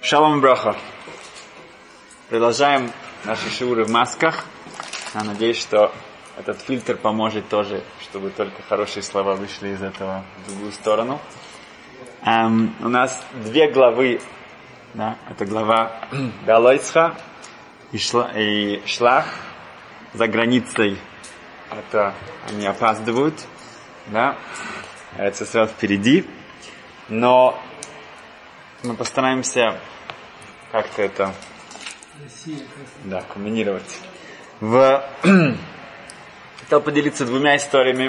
Шалом Броха. Продолжаем наши шиуры в масках. Я надеюсь, что этот фильтр поможет тоже, чтобы только хорошие слова вышли из этого в другую сторону. Эм, у нас две главы. Да, это глава Галойцха и, шла, и Шлах. За границей это они опаздывают. Да, это сразу впереди. Но мы постараемся как-то это да, комбинировать. В... Хотел поделиться двумя историями.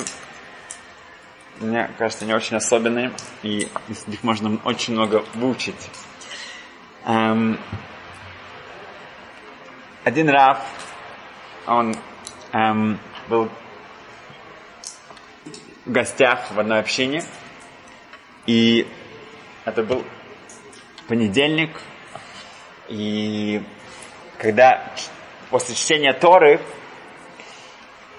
Мне кажется, они очень особенные, и из них можно очень много выучить. Эм... Один Раф, он эм, был в гостях в одной общине, и это был понедельник, и когда после чтения Торы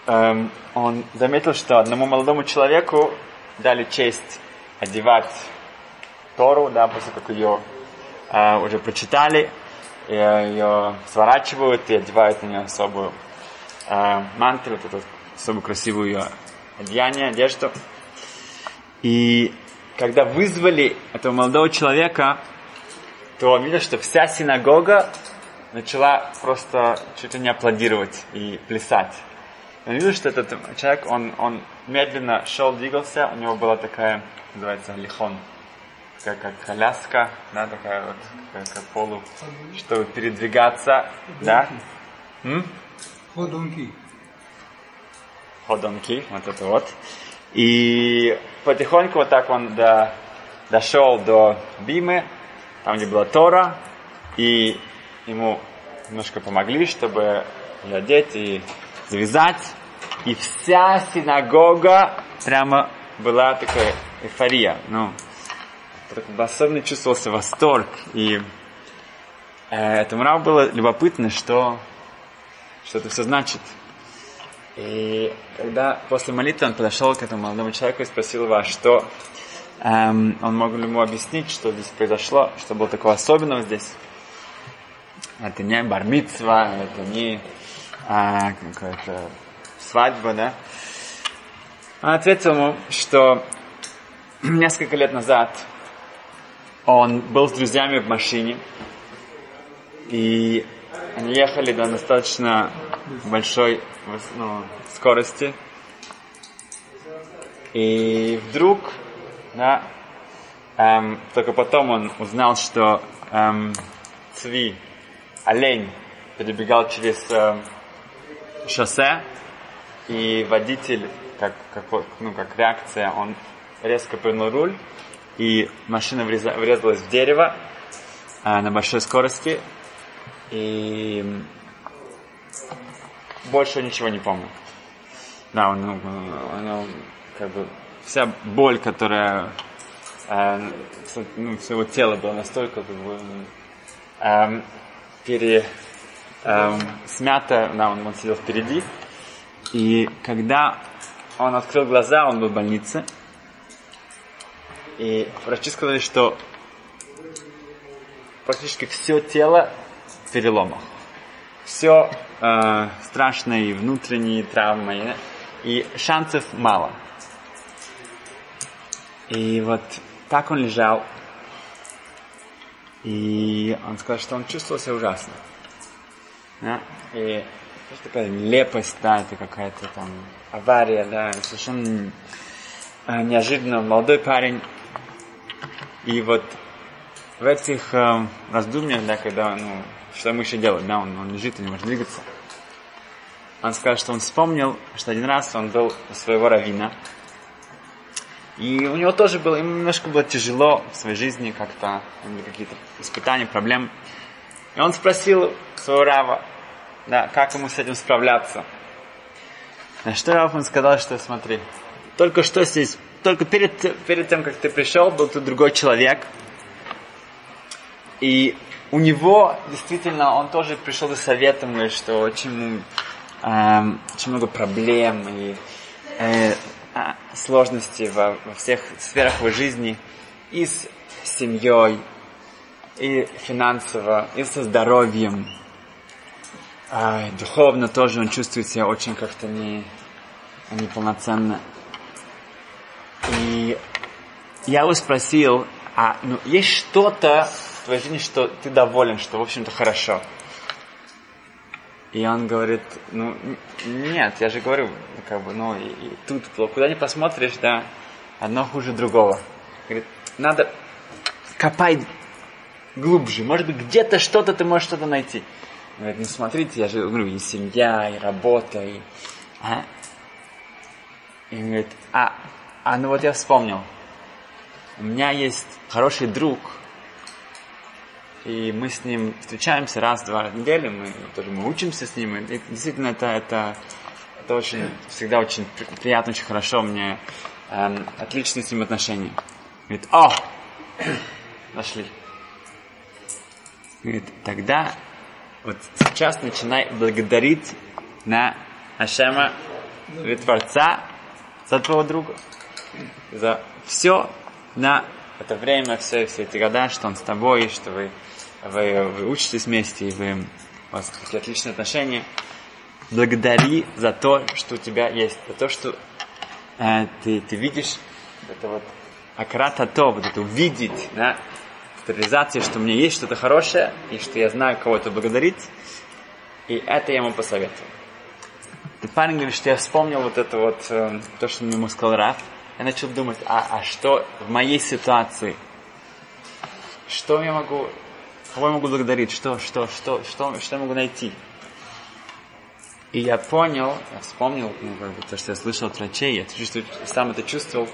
эм, он заметил, что одному молодому человеку дали честь одевать Тору, да, после как ее э, уже прочитали, и, ее сворачивают и одевают на нее особую э, мантию, вот эту особую красивую ее одеяние, одежду. И когда вызвали этого молодого человека, то он видел, что вся синагога начала просто чуть ли не аплодировать и плясать. Он видел, что этот человек, он, он медленно шел, двигался, у него была такая, называется, лихон, такая как коляска, да, такая вот, такая как полу, чтобы передвигаться, да? Ходунки. Ходунки, вот это вот. И потихоньку вот так он до, дошел до Бимы, там, где была Тора, и ему немножко помогли, чтобы ее одеть и завязать. И вся синагога прямо была такая эйфория. Ну, особенно чувствовался восторг. И э, этому Раву было любопытно, что, что это все значит. И когда после молитвы он подошел к этому молодому человеку и спросил его, а что Эм, он мог ему объяснить, что здесь произошло, что было такого особенного здесь. Это не бармитсва, это не а, какая-то свадьба, да. Он ответил ему, что несколько лет назад он был с друзьями в машине, и они ехали до достаточно большой ну, скорости. И вдруг да? Эм, только потом он узнал, что эм, Цви, олень, перебегал через эм, шоссе, и водитель, как, как, ну, как реакция, он резко повернул руль, и машина вреза, врезалась в дерево э, на большой скорости, и больше ничего не помню. Да, он, он, он как бы вся боль, которая э, ну, всего тела была настолько как бы, э, пере, э, смята, да, он, он сидел впереди, и когда он открыл глаза, он был в больнице, и врачи сказали, что практически все тело в переломах. Все э, страшные внутренние травмы, и шансов мало. И вот так он лежал. И он сказал, что он чувствовал себя ужасно. Да? И это такая нелепость, да, это какая-то там авария, да, совершенно э, неожиданно молодой парень. И вот в этих э, раздумьях, да, когда, ну, что ему еще делать, да, он, он лежит и не может двигаться. Он сказал, что он вспомнил, что один раз он был у своего равина, и у него тоже было, ему немножко было тяжело в своей жизни как-то, какие-то испытания, проблемы. И он спросил своего Рава, да, как ему с этим справляться. На что Рав он сказал, что смотри, только что здесь, только перед, перед тем, как ты пришел, был тут другой человек. И у него действительно, он тоже пришел за советом, говорит, что очень, эм, очень много проблем и э, сложности во, во всех сферах его жизни и с семьей, и финансово, и со здоровьем. А, духовно тоже он чувствует себя очень как-то не, неполноценно. И я его спросил, а ну, есть что-то в твоей жизни, что ты доволен, что, в общем-то, хорошо? И он говорит, ну, нет, я же говорю, как бы, ну, и, и тут, куда ни посмотришь, да, одно хуже другого. Говорит, надо копать глубже, может быть, где-то что-то ты можешь что-то найти. Говорит, ну, смотрите, я же говорю, и семья, и работа, и... А? И он говорит, а, а ну вот я вспомнил, у меня есть хороший друг, и мы с ним встречаемся раз-два в неделю, мы тоже мы учимся с ним, и действительно это, это, это очень, всегда очень приятно, очень хорошо, мне эм, отличные с ним отношения. Говорит, о, нашли. Говорит, тогда вот сейчас начинай благодарить на Ашема, Творца, за твоего друга, за все на это время, все, все эти года, что он с тобой, что вы, вы, вы учитесь вместе, и вы, у вас такие отличные отношения. Благодари за то, что у тебя есть, за то, что э, ты, ты видишь, это вот акрата то, вот это увидеть, да, реализация, что у меня есть что-то хорошее, и что я знаю кого-то благодарить, и это я ему посоветую. И парень говорит, что я вспомнил вот это вот, э, то, что ему сказал Раф, я начал думать, а, а что в моей ситуации? Что я могу, кого я могу благодарить? Что, что, что, что, что я могу найти? И я понял, я вспомнил, ну, как бы, то, что я слышал от врачей, я чувствую, сам это чувствовал,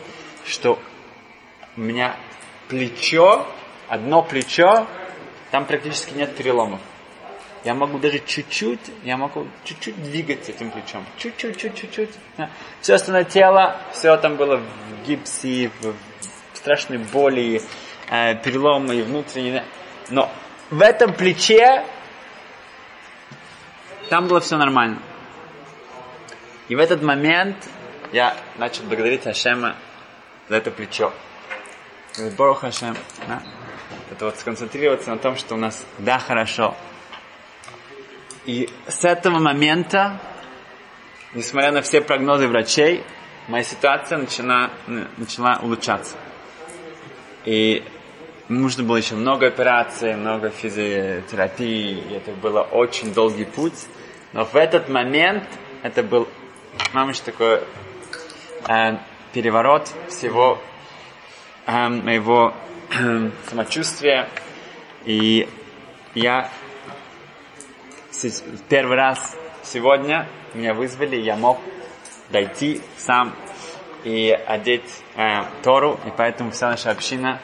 что у меня плечо, одно плечо, там практически нет переломов. Я могу даже чуть-чуть, я могу чуть-чуть двигать этим плечом. Чуть-чуть, чуть-чуть, чуть. Все остальное тело, все там было в гипсе, в страшной боли, э, переломы и внутренние. Но в этом плече там было все нормально. И в этот момент я начал благодарить Ашема за это плечо. Борох Хашем. Да? Это вот сконцентрироваться на том, что у нас да, хорошо, и с этого момента, несмотря на все прогнозы врачей, моя ситуация начала, начала улучшаться. И нужно было еще много операций, много физиотерапии, и это был очень долгий путь. Но в этот момент это был, мамыч, такой э, переворот всего э, моего э, самочувствия. И я первый раз сегодня меня вызвали, я мог дойти сам и одеть э, Тору, и поэтому вся наша община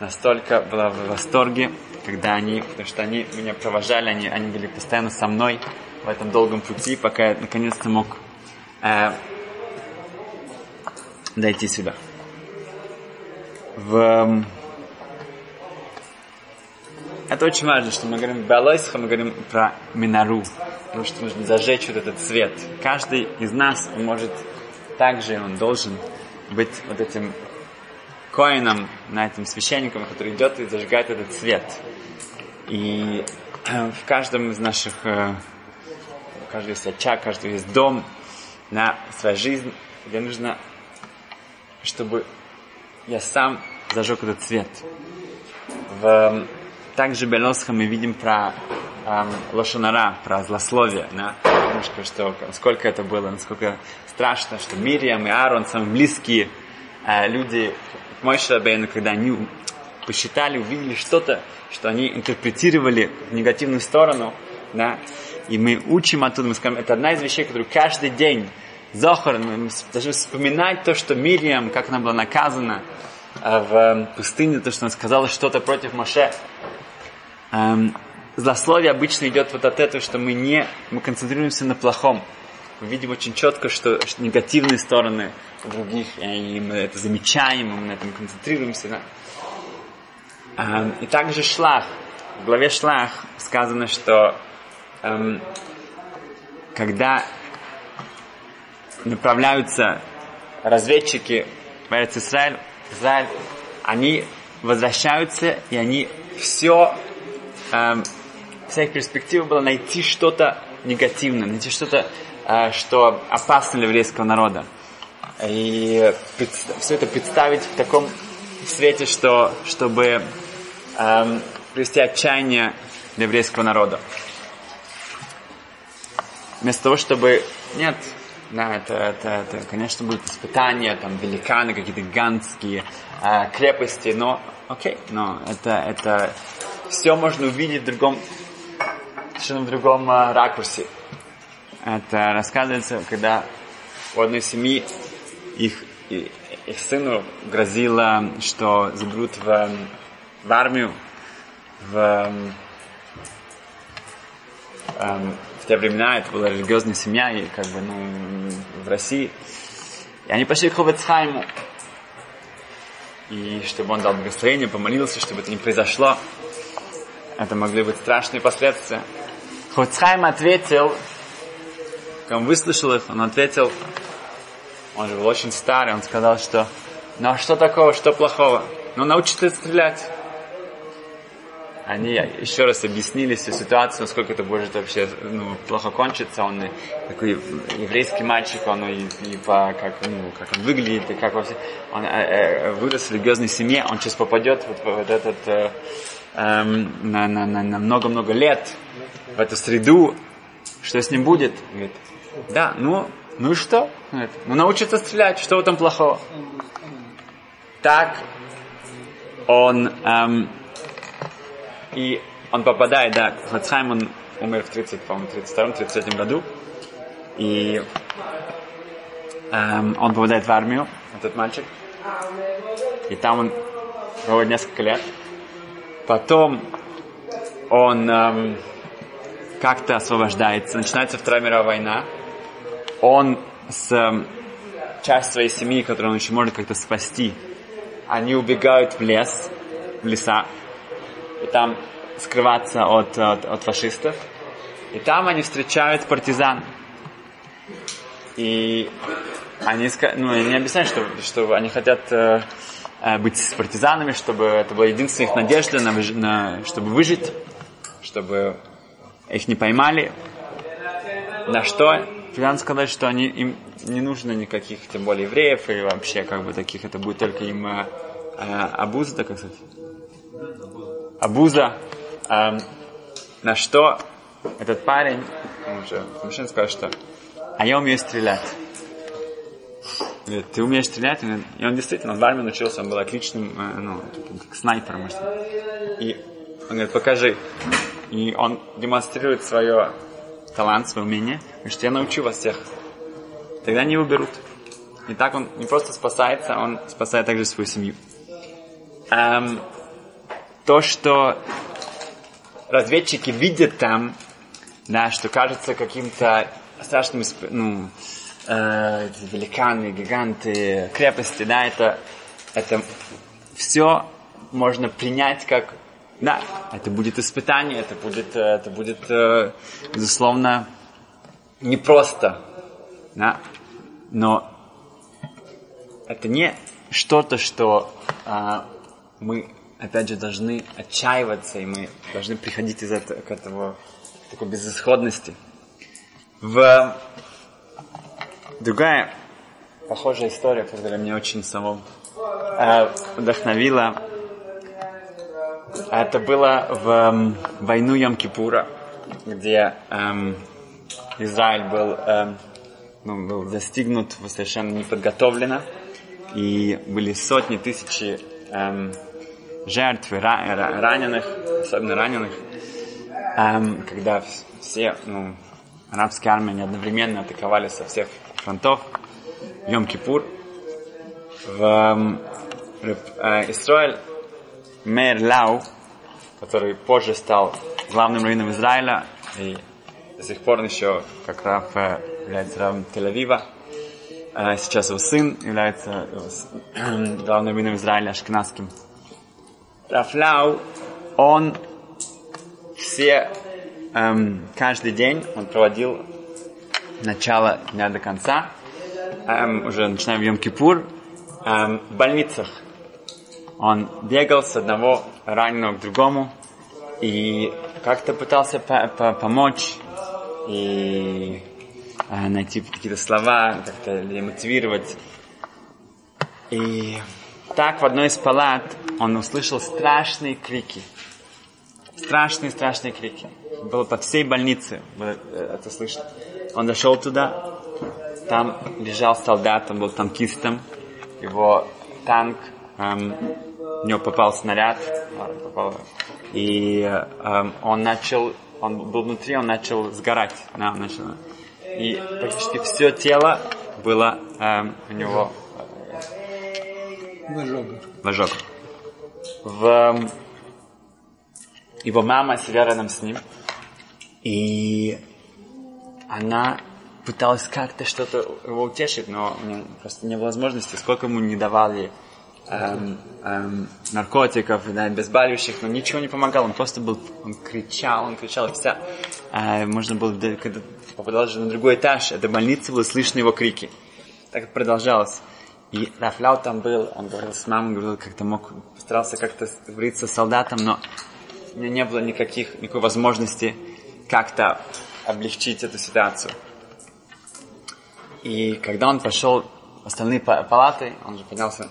настолько была в восторге, когда они, потому что они меня провожали, они, они были постоянно со мной в этом долгом пути, пока я наконец-то мог э, дойти сюда. В, это очень важно, что мы говорим Балойсха, мы говорим про Минару, потому что нужно зажечь вот этот свет. Каждый из нас может также, он должен быть вот этим коином, на этом священником, который идет и зажигает этот свет. И э, в каждом из наших, у каждого есть очаг, каждый есть дом, на свою жизнь, где нужно, чтобы я сам зажег этот свет. В также Белосха мы видим про эм, лошонара, про злословие, да? Немножко, что, сколько это было, насколько страшно, что Мириам и Аарон, самые близкие люди мой Шабейну, когда они посчитали, увидели что-то, что они интерпретировали в негативную сторону, да, и мы учим оттуда, мы скажем, это одна из вещей, которую каждый день Зохар, мы должны вспоминать то, что Мириам, как она была наказана э, в пустыне, то, что она сказала что-то против Моше эм, злословие обычно идет вот от этого, что мы не, мы концентрируемся на плохом. Мы видим очень четко, что, что негативные стороны других, и мы это замечаем, мы на этом концентрируемся. Да? Эм, и также шлах. В главе шлах сказано, что эм, когда направляются разведчики в Израиль, Израиль, они возвращаются и они все, эм, вся их перспектива была найти что-то негативное, найти что-то, что опасно для еврейского народа. И все это представить в таком свете, что, чтобы эм, привести отчаяние для еврейского народа. Вместо того, чтобы... Нет, да, это, это, это, конечно, будут испытания, там, великаны, какие-то гигантские э, крепости, но, окей, но это, это все можно увидеть в другом, в другом э, ракурсе. Это рассказывается, когда у одной семьи их, их сыну грозило, что заберут в, в армию, в, эм, в те времена это была религиозная семья, и как бы, ну, в России. И они пошли к Ховецхайму, и чтобы он дал благословение, помолился, чтобы это не произошло. Это могли быть страшные последствия. Хоцхайм ответил, он выслушал их, он ответил, он же был очень старый, он сказал, что ну а что такого, что плохого? Ну научиться стрелять. Они еще раз объяснили всю ситуацию, насколько это может вообще ну, плохо кончиться. Он такой еврейский мальчик, он и, и по, как, ну, как он выглядит, и как вообще, он э, э, вырос в религиозной семье, он сейчас попадет вот вот этот э, э, на много-много лет в эту среду, что с ним будет? Говорит, да, ну, ну и что? Ну научится стрелять, что в этом плохого? Так он эм, и он попадает, да, Хацхайм, он умер в 30, по-моему, 32-33 году. И эм, он попадает в армию, этот мальчик. И там он проводит несколько лет. Потом он эм, как-то освобождается. Начинается Вторая мировая война. Он с эм, часть своей семьи, которую он еще может как-то спасти, они убегают в лес, в леса и там скрываться от, от, от фашистов. И там они встречают партизан. И они, ну, они объясняют, что, что они хотят э, э, быть с партизанами, чтобы это была единственная их надежда, на, на, чтобы выжить, чтобы их не поймали. На что Филян сказать, что они, им не нужно никаких, тем более евреев, и вообще как бы таких, это будет только им э, э, обуза, так сказать. Абуза, э, на что этот парень, он уже мужчина сказал, что а я умею стрелять. Говорит, ты умеешь стрелять? И он действительно, в армии научился, он был отличным, э, ну, как снайпером. Может. И он говорит, покажи. И он демонстрирует свое талант, свое умение. Говорит, я научу вас всех. Тогда не уберут. И так он не просто спасается, он спасает также свою семью. Эм, то, что разведчики видят там, да, что кажется каким-то страшным, ну, э, великаны, гиганты, крепости, да, это, это все можно принять как, да, это будет испытание, это будет, это будет, э, безусловно, непросто, да, но это не что-то, что э, мы опять же, должны отчаиваться, и мы должны приходить из этого, к этому, такой безысходности. В другая похожая история, которая меня очень самого э, вдохновила, это было в э, войну Йом-Кипура, где э, Израиль был, э, ну, был застигнут совершенно неподготовленно, и были сотни тысячи э, жертвы раненых, особенно раненых, эм, когда все, ну, арабские армии одновременно атаковали со всех фронтов, Йом-Кипур, в эм, э, Израиль Мэр Лау, который позже стал главным раввином Израиля и до сих пор еще как Раф э, является равом Тель-Авива. Э, сейчас его сын является э, главным раввином Израиля Ашкенадским Рафлау, он все, эм, каждый день он проводил начало дня до конца, эм, уже начинаем в Йом-Кипур, эм, в больницах. Он бегал с одного раненого к другому и как-то пытался по по помочь и э, найти какие-то слова, как-то мотивировать. И так в одной из палат он услышал страшные крики. Страшные, страшные крики. Было по всей больнице э, это слышно. Он дошел туда, там лежал солдат, он был танкистом. Его танк, эм, в него попал снаряд, и эм, он начал, он был внутри, он начал сгорать. Да, он начал, и практически все тело было эм, у него в ожогах. В ожогах. В, его мама сидела рядом с ним, и она пыталась как-то что-то его утешить, но у него просто не было возможности, сколько ему не давали эм, эм, наркотиков, да, обезболивающих, но ничего не помогало, он просто был, он кричал, он кричал, вся, э, можно было, когда попадал же на другой этаж этой больницы, было слышно его крики. Так это продолжалось. И Рафляу там был, он говорил с мамой, говорил, как-то мог, постарался как-то говорить с солдатом, но у меня не было никаких, никакой возможности как-то облегчить эту ситуацию. И когда он пошел в остальные палаты, он же поднялся,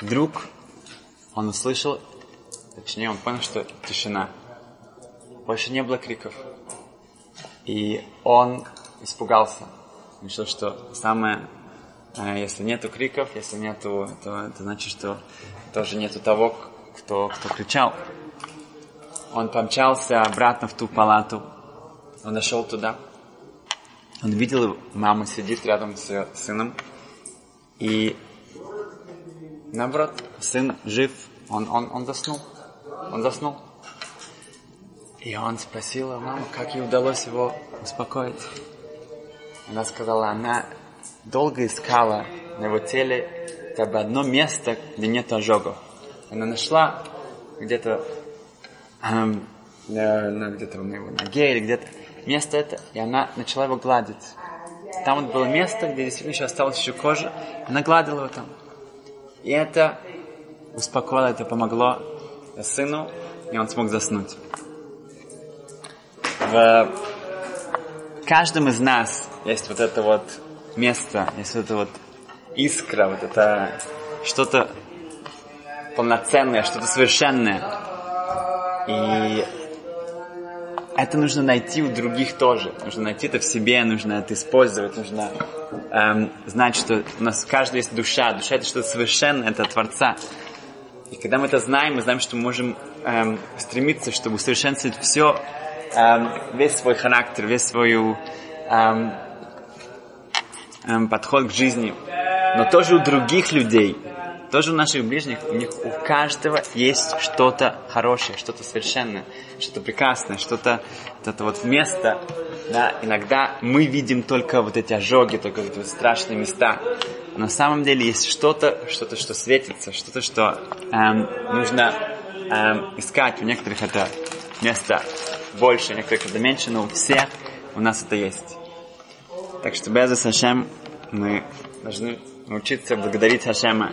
вдруг он услышал, точнее он понял, что тишина. Больше не было криков. И он испугался. Решил, что самое, э, если нету криков, если нету, то это значит, что тоже нету того, кто, кто кричал. Он помчался обратно в ту палату. Он дошел туда. Он видел, мама сидит рядом с сыном. И наоборот, сын жив, он, он, он заснул. Он заснул. И он спросил маму, как ей удалось его успокоить. Она сказала, она долго искала на его теле хотя бы одно место, где нет ожогов. Она нашла где-то эм, где-то на его ноге или где-то место это, и она начала его гладить. Там вот было место, где действительно еще осталась еще кожа, она гладила его там. И это успокоило, это помогло сыну, и он смог заснуть в каждом из нас есть вот это вот место, есть вот это вот искра, вот это что-то полноценное, что-то совершенное. И это нужно найти у других тоже. Нужно найти это в себе, нужно это использовать, нужно эм, знать, что у нас у каждого есть душа. Душа это что-то совершенное, это Творца. И когда мы это знаем, мы знаем, что мы можем эм, стремиться, чтобы усовершенствовать все, эм, весь свой характер, весь свой эм, эм, подход к жизни. Но тоже у других людей, тоже у наших ближних, у них у каждого есть что-то хорошее, что-то совершенное, что-то прекрасное, что-то вот это вот место. Да, иногда мы видим только вот эти ожоги, только эти вот страшные места. На самом деле есть что-то, что-то, что светится, что-то, что эм, нужно эм, искать. У некоторых это место больше, некоторых это меньше, но у всех у нас это есть. Так что без Хашем мы должны научиться благодарить Хашема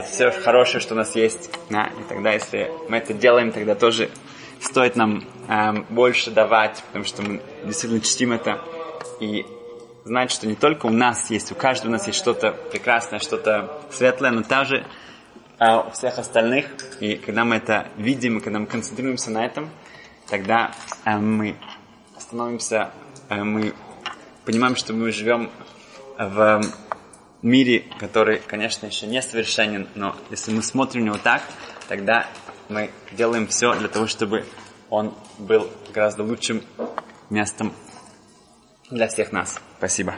за все хорошее, что у нас есть. Да? И тогда, если мы это делаем, тогда тоже стоит нам эм, больше давать, потому что мы действительно чтим это. И знать, что не только у нас есть, у каждого у нас есть что-то прекрасное, что-то светлое, но также э, у всех остальных. И когда мы это видим, и когда мы концентрируемся на этом, тогда э, мы становимся, э, мы понимаем, что мы живем в мире, который, конечно, еще не совершенен, но если мы смотрим на него так, тогда мы делаем все для того, чтобы он был гораздо лучшим местом для всех нас. Спасибо.